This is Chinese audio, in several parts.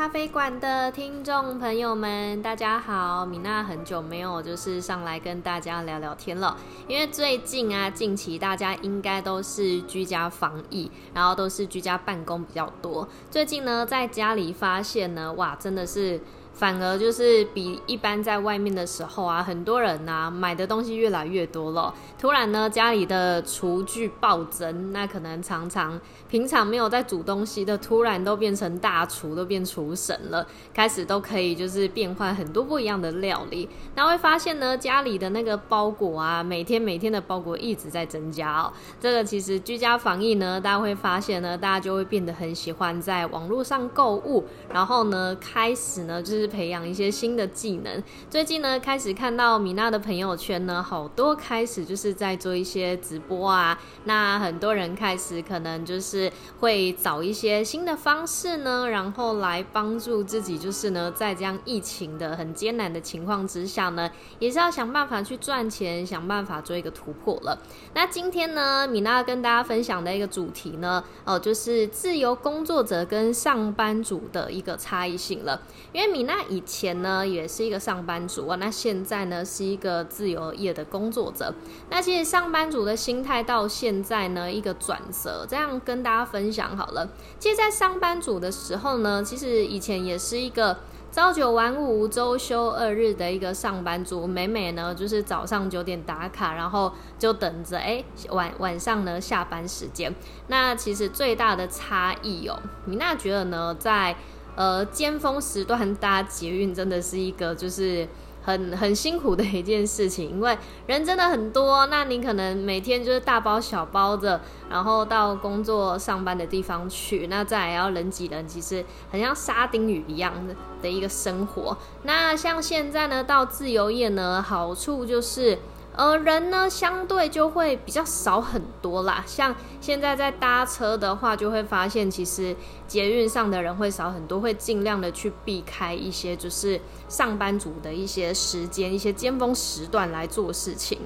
咖啡馆的听众朋友们，大家好！米娜很久没有就是上来跟大家聊聊天了，因为最近啊，近期大家应该都是居家防疫，然后都是居家办公比较多。最近呢，在家里发现呢，哇，真的是。反而就是比一般在外面的时候啊，很多人呐买的东西越来越多了。突然呢，家里的厨具暴增，那可能常常平常没有在煮东西的，突然都变成大厨，都变厨神了，开始都可以就是变换很多不一样的料理。那会发现呢，家里的那个包裹啊，每天每天的包裹一直在增加哦。这个其实居家防疫呢，大家会发现呢，大家就会变得很喜欢在网络上购物，然后呢，开始呢就是。是培养一些新的技能。最近呢，开始看到米娜的朋友圈呢，好多开始就是在做一些直播啊。那很多人开始可能就是会找一些新的方式呢，然后来帮助自己，就是呢，在这样疫情的很艰难的情况之下呢，也是要想办法去赚钱，想办法做一个突破了。那今天呢，米娜跟大家分享的一个主题呢，哦，就是自由工作者跟上班族的一个差异性了，因为米娜。那以前呢也是一个上班族啊，那现在呢是一个自由业的工作者。那其实上班族的心态到现在呢一个转折，这样跟大家分享好了。其实，在上班族的时候呢，其实以前也是一个朝九晚五、周休二日的一个上班族。每每呢就是早上九点打卡，然后就等着哎晚晚上呢下班时间。那其实最大的差异哦，米娜觉得呢在。呃，尖峰时段搭捷运真的是一个就是很很辛苦的一件事情，因为人真的很多。那你可能每天就是大包小包的，然后到工作上班的地方去，那再来要人挤人，其实很像沙丁鱼一样的的一个生活。那像现在呢，到自由业呢，好处就是。而，人呢相对就会比较少很多啦。像现在在搭车的话，就会发现其实捷运上的人会少很多，会尽量的去避开一些就是上班族的一些时间、一些尖峰时段来做事情。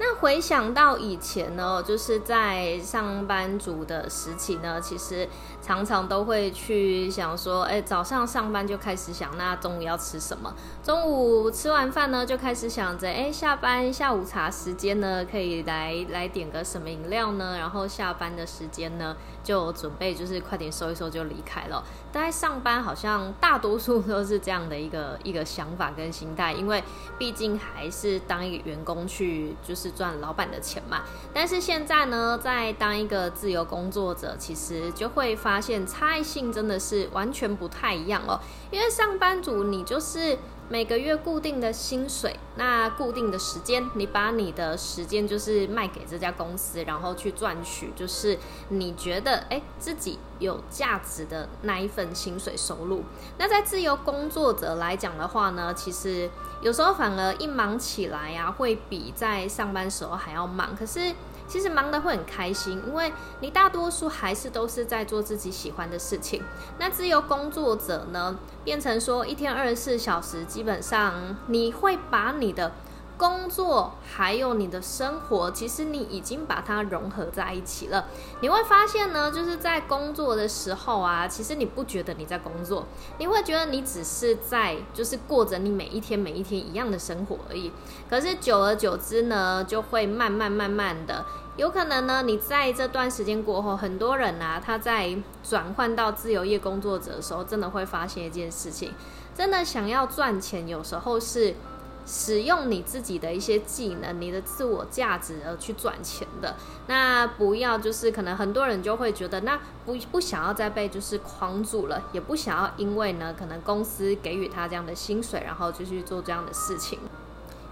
那回想到以前呢，就是在上班族的时期呢，其实常常都会去想说，哎，早上上班就开始想，那中午要吃什么？中午吃完饭呢，就开始想着，哎，下班下午茶时间呢，可以来来点个什么饮料呢？然后下班的时间呢，就准备就是快点收一收就离开了。大概上班好像大多数都是这样的一个 一个想法跟心态，因为毕竟还是当一个员工去就是。赚老板的钱嘛，但是现在呢，在当一个自由工作者，其实就会发现差异性真的是完全不太一样哦。因为上班族你就是每个月固定的薪水，那固定的时间，你把你的时间就是卖给这家公司，然后去赚取就是你觉得哎自己有价值的那一份薪水收入。那在自由工作者来讲的话呢，其实。有时候反而一忙起来呀，会比在上班时候还要忙。可是其实忙的会很开心，因为你大多数还是都是在做自己喜欢的事情。那自由工作者呢，变成说一天二十四小时，基本上你会把你的。工作还有你的生活，其实你已经把它融合在一起了。你会发现呢，就是在工作的时候啊，其实你不觉得你在工作，你会觉得你只是在就是过着你每一天每一天一样的生活而已。可是久而久之呢，就会慢慢慢慢的，有可能呢，你在这段时间过后，很多人啊，他在转换到自由业工作者的时候，真的会发现一件事情，真的想要赚钱，有时候是。使用你自己的一些技能、你的自我价值而去赚钱的，那不要就是可能很多人就会觉得，那不不想要再被就是框住了，也不想要因为呢可能公司给予他这样的薪水，然后就去做这样的事情。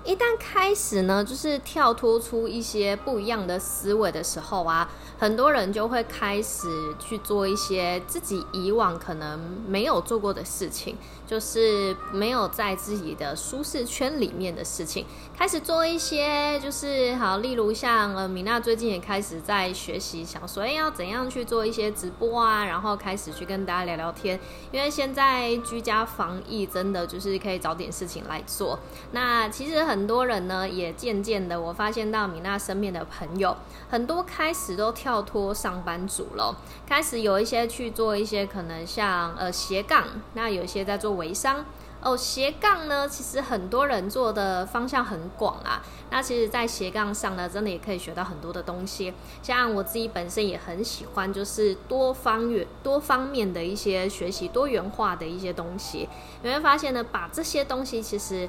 一旦开始呢，就是跳脱出一些不一样的思维的时候啊，很多人就会开始去做一些自己以往可能没有做过的事情，就是没有在自己的舒适圈里面的事情，开始做一些就是好，例如像呃米娜最近也开始在学习，想说要怎样去做一些直播啊，然后开始去跟大家聊聊天，因为现在居家防疫真的就是可以找点事情来做，那其实很。很多人呢，也渐渐的，我发现到米娜身边的朋友，很多开始都跳脱上班族了，开始有一些去做一些可能像呃斜杠，那有一些在做微商。哦，斜杠呢，其实很多人做的方向很广啊。那其实，在斜杠上呢，真的也可以学到很多的东西。像我自己本身也很喜欢，就是多方元、多方面的一些学习，多元化的一些东西。你会发现呢，把这些东西其实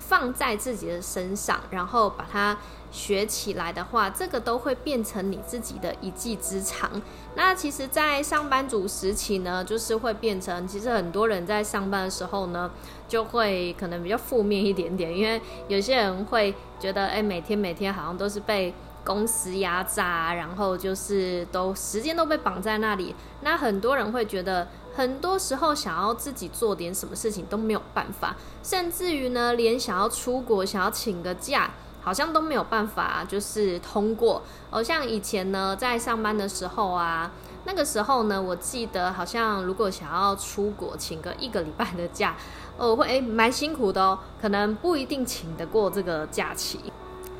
放在自己的身上，然后把它。学起来的话，这个都会变成你自己的一技之长。那其实，在上班族时期呢，就是会变成，其实很多人在上班的时候呢，就会可能比较负面一点点，因为有些人会觉得，哎，每天每天好像都是被公司压榨，然后就是都时间都被绑在那里。那很多人会觉得，很多时候想要自己做点什么事情都没有办法，甚至于呢，连想要出国、想要请个假。好像都没有办法，就是通过。哦，像以前呢，在上班的时候啊，那个时候呢，我记得好像如果想要出国，请个一个礼拜的假，哦，会诶蛮辛苦的哦，可能不一定请得过这个假期。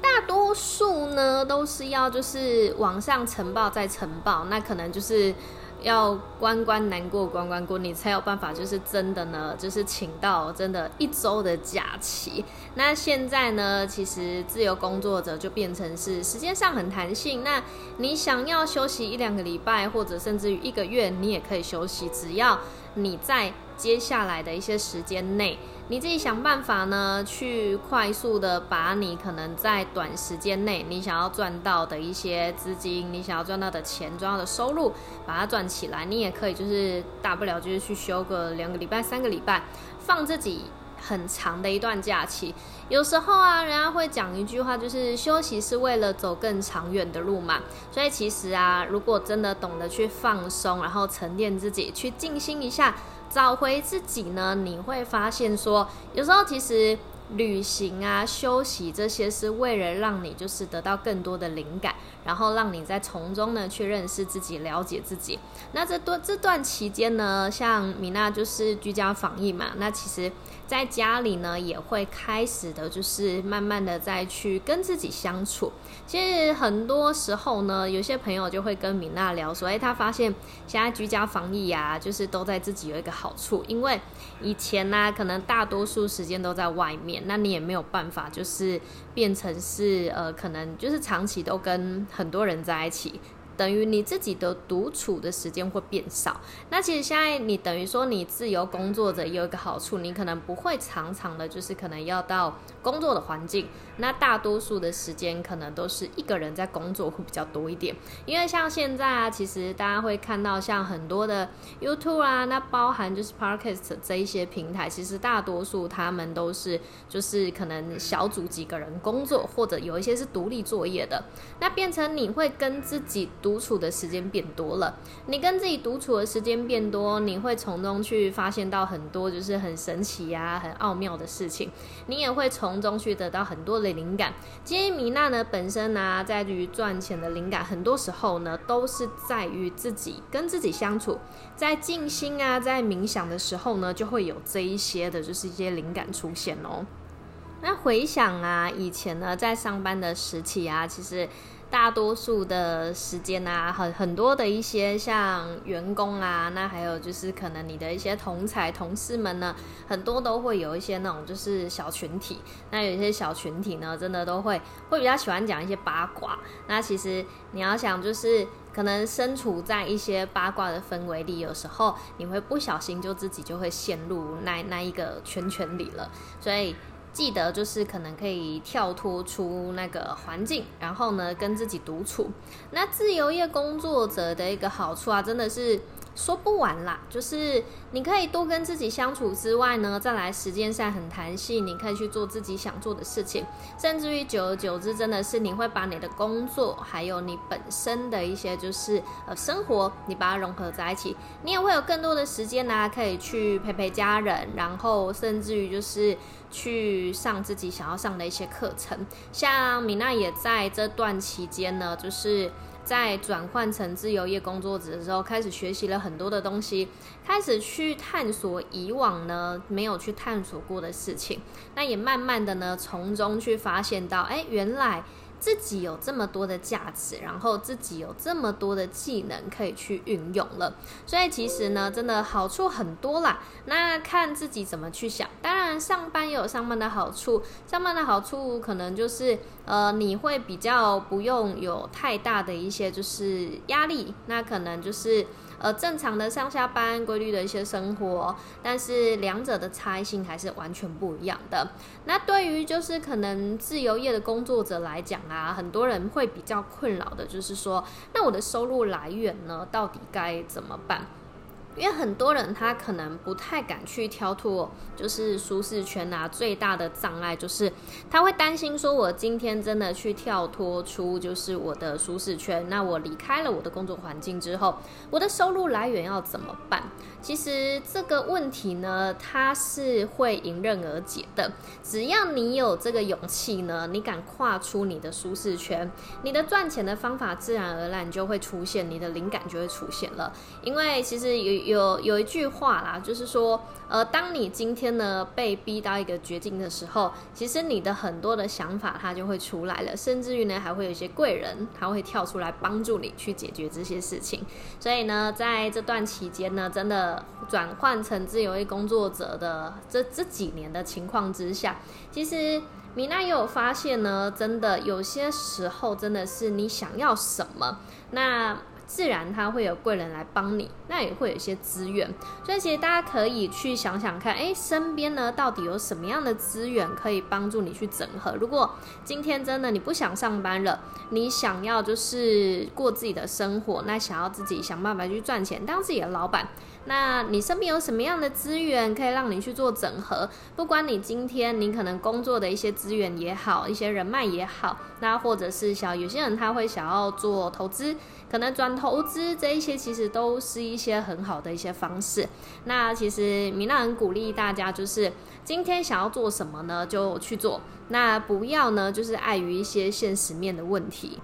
大多数呢，都是要就是网上呈报再呈报，那可能就是。要关关难过关关过，你才有办法，就是真的呢，就是请到真的一周的假期。那现在呢，其实自由工作者就变成是时间上很弹性。那你想要休息一两个礼拜，或者甚至于一个月，你也可以休息，只要你在接下来的一些时间内。你自己想办法呢，去快速的把你可能在短时间内你想要赚到的一些资金，你想要赚到的钱、赚到的收入，把它赚起来。你也可以就是大不了就是去休个两个礼拜、三个礼拜，放自己很长的一段假期。有时候啊，人家会讲一句话，就是休息是为了走更长远的路嘛。所以其实啊，如果真的懂得去放松，然后沉淀自己，去静心一下。找回自己呢？你会发现说，有时候其实旅行啊、休息这些是为了让你就是得到更多的灵感，然后让你在从中呢去认识自己、了解自己。那这段这段期间呢，像米娜就是居家防疫嘛，那其实。在家里呢，也会开始的，就是慢慢的再去跟自己相处。其实很多时候呢，有些朋友就会跟米娜聊说，哎，他发现现在居家防疫啊，就是都在自己有一个好处，因为以前呢，可能大多数时间都在外面，那你也没有办法，就是变成是呃，可能就是长期都跟很多人在一起。等于你自己的独处的时间会变少。那其实现在你等于说你自由工作者有一个好处，你可能不会常常的，就是可能要到工作的环境。那大多数的时间可能都是一个人在工作会比较多一点。因为像现在啊，其实大家会看到像很多的 YouTube 啊，那包含就是 Podcast 这一些平台，其实大多数他们都是就是可能小组几个人工作，或者有一些是独立作业的。那变成你会跟自己独处的时间变多了，你跟自己独处的时间变多，你会从中去发现到很多就是很神奇呀、很奥妙的事情，你也会从中去得到很多的灵感。其实米娜呢本身呢，在于赚钱的灵感，很多时候呢都是在于自己跟自己相处，在静心啊，在冥想的时候呢，就会有这一些的，就是一些灵感出现哦。那回想啊，以前呢在上班的时期啊，其实。大多数的时间啊，很很多的一些像员工啊，那还有就是可能你的一些同才同事们呢，很多都会有一些那种就是小群体。那有一些小群体呢，真的都会会比较喜欢讲一些八卦。那其实你要想，就是可能身处在一些八卦的氛围里，有时候你会不小心就自己就会陷入那那一个圈圈里了，所以。记得就是可能可以跳脱出那个环境，然后呢跟自己独处。那自由业工作者的一个好处啊，真的是。说不完啦，就是你可以多跟自己相处之外呢，再来时间上很弹性，你可以去做自己想做的事情，甚至于久而久之，真的是你会把你的工作还有你本身的一些就是呃生活，你把它融合在一起，你也会有更多的时间呢，可以去陪陪家人，然后甚至于就是去上自己想要上的一些课程。像米娜也在这段期间呢，就是。在转换成自由业工作者的时候，开始学习了很多的东西，开始去探索以往呢没有去探索过的事情。那也慢慢的呢，从中去发现到，哎，原来。自己有这么多的价值，然后自己有这么多的技能可以去运用了，所以其实呢，真的好处很多啦。那看自己怎么去想。当然，上班也有上班的好处，上班的好处可能就是，呃，你会比较不用有太大的一些就是压力，那可能就是。呃，正常的上下班规律的一些生活，但是两者的差异性还是完全不一样的。那对于就是可能自由业的工作者来讲啊，很多人会比较困扰的就是说，那我的收入来源呢，到底该怎么办？因为很多人他可能不太敢去跳脱，就是舒适圈啊。最大的障碍就是他会担心说，我今天真的去跳脱出就是我的舒适圈，那我离开了我的工作环境之后，我的收入来源要怎么办？其实这个问题呢，它是会迎刃而解的。只要你有这个勇气呢，你敢跨出你的舒适圈，你的赚钱的方法自然而然就会出现，你的灵感就会出现了。因为其实有。有有一句话啦，就是说，呃，当你今天呢被逼到一个绝境的时候，其实你的很多的想法它就会出来了，甚至于呢还会有一些贵人，他会跳出来帮助你去解决这些事情。所以呢，在这段期间呢，真的转换成自由业工作者的这这几年的情况之下，其实米娜也有发现呢，真的有些时候真的是你想要什么，那。自然他会有贵人来帮你，那也会有一些资源，所以其实大家可以去想想看，哎，身边呢到底有什么样的资源可以帮助你去整合？如果今天真的你不想上班了，你想要就是过自己的生活，那想要自己想办法去赚钱，当自己的老板。那你身边有什么样的资源可以让你去做整合？不管你今天你可能工作的一些资源也好，一些人脉也好，那或者是想有些人他会想要做投资，可能转投资这一些其实都是一些很好的一些方式。那其实米娜很鼓励大家，就是今天想要做什么呢，就去做。那不要呢，就是碍于一些现实面的问题。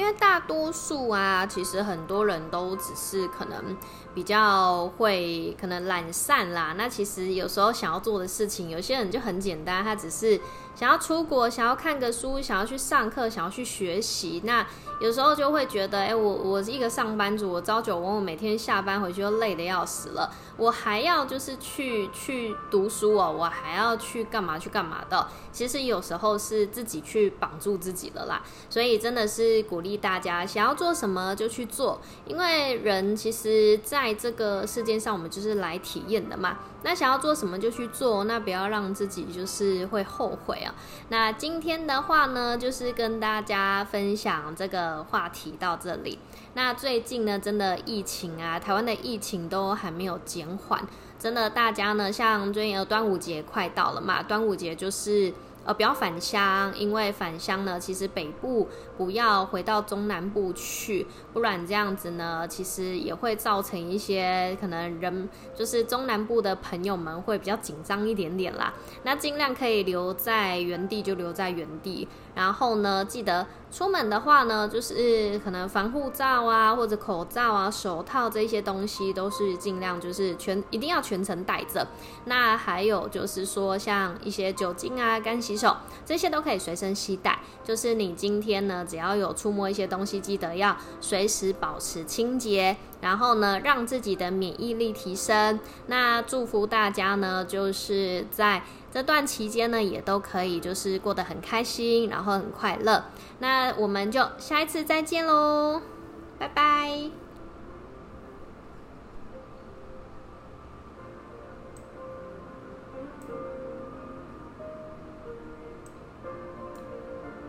因为大多数啊，其实很多人都只是可能比较会可能懒散啦。那其实有时候想要做的事情，有些人就很简单，他只是想要出国，想要看个书，想要去上课，想要去学习。那有时候就会觉得，哎，我我是一个上班族，我朝九晚五，每天下班回去都累得要死了，我还要就是去去读书哦，我还要去干嘛去干嘛的。其实有时候是自己去绑住自己了啦，所以真的是鼓励大家想要做什么就去做，因为人其实在这个世界上，我们就是来体验的嘛。那想要做什么就去做，那不要让自己就是会后悔啊。那今天的话呢，就是跟大家分享这个话题到这里。那最近呢，真的疫情啊，台湾的疫情都还没有减缓，真的大家呢，像最近端午节快到了嘛，端午节就是。呃，不要返乡，因为返乡呢，其实北部不要回到中南部去，不然这样子呢，其实也会造成一些可能人就是中南部的朋友们会比较紧张一点点啦。那尽量可以留在原地就留在原地，然后呢，记得出门的话呢，就是可能防护罩啊，或者口罩啊、手套这些东西都是尽量就是全一定要全程带着。那还有就是说，像一些酒精啊、干洗。手这些都可以随身携带，就是你今天呢，只要有触摸一些东西，记得要随时保持清洁，然后呢，让自己的免疫力提升。那祝福大家呢，就是在这段期间呢，也都可以就是过得很开心，然后很快乐。那我们就下一次再见喽，拜拜。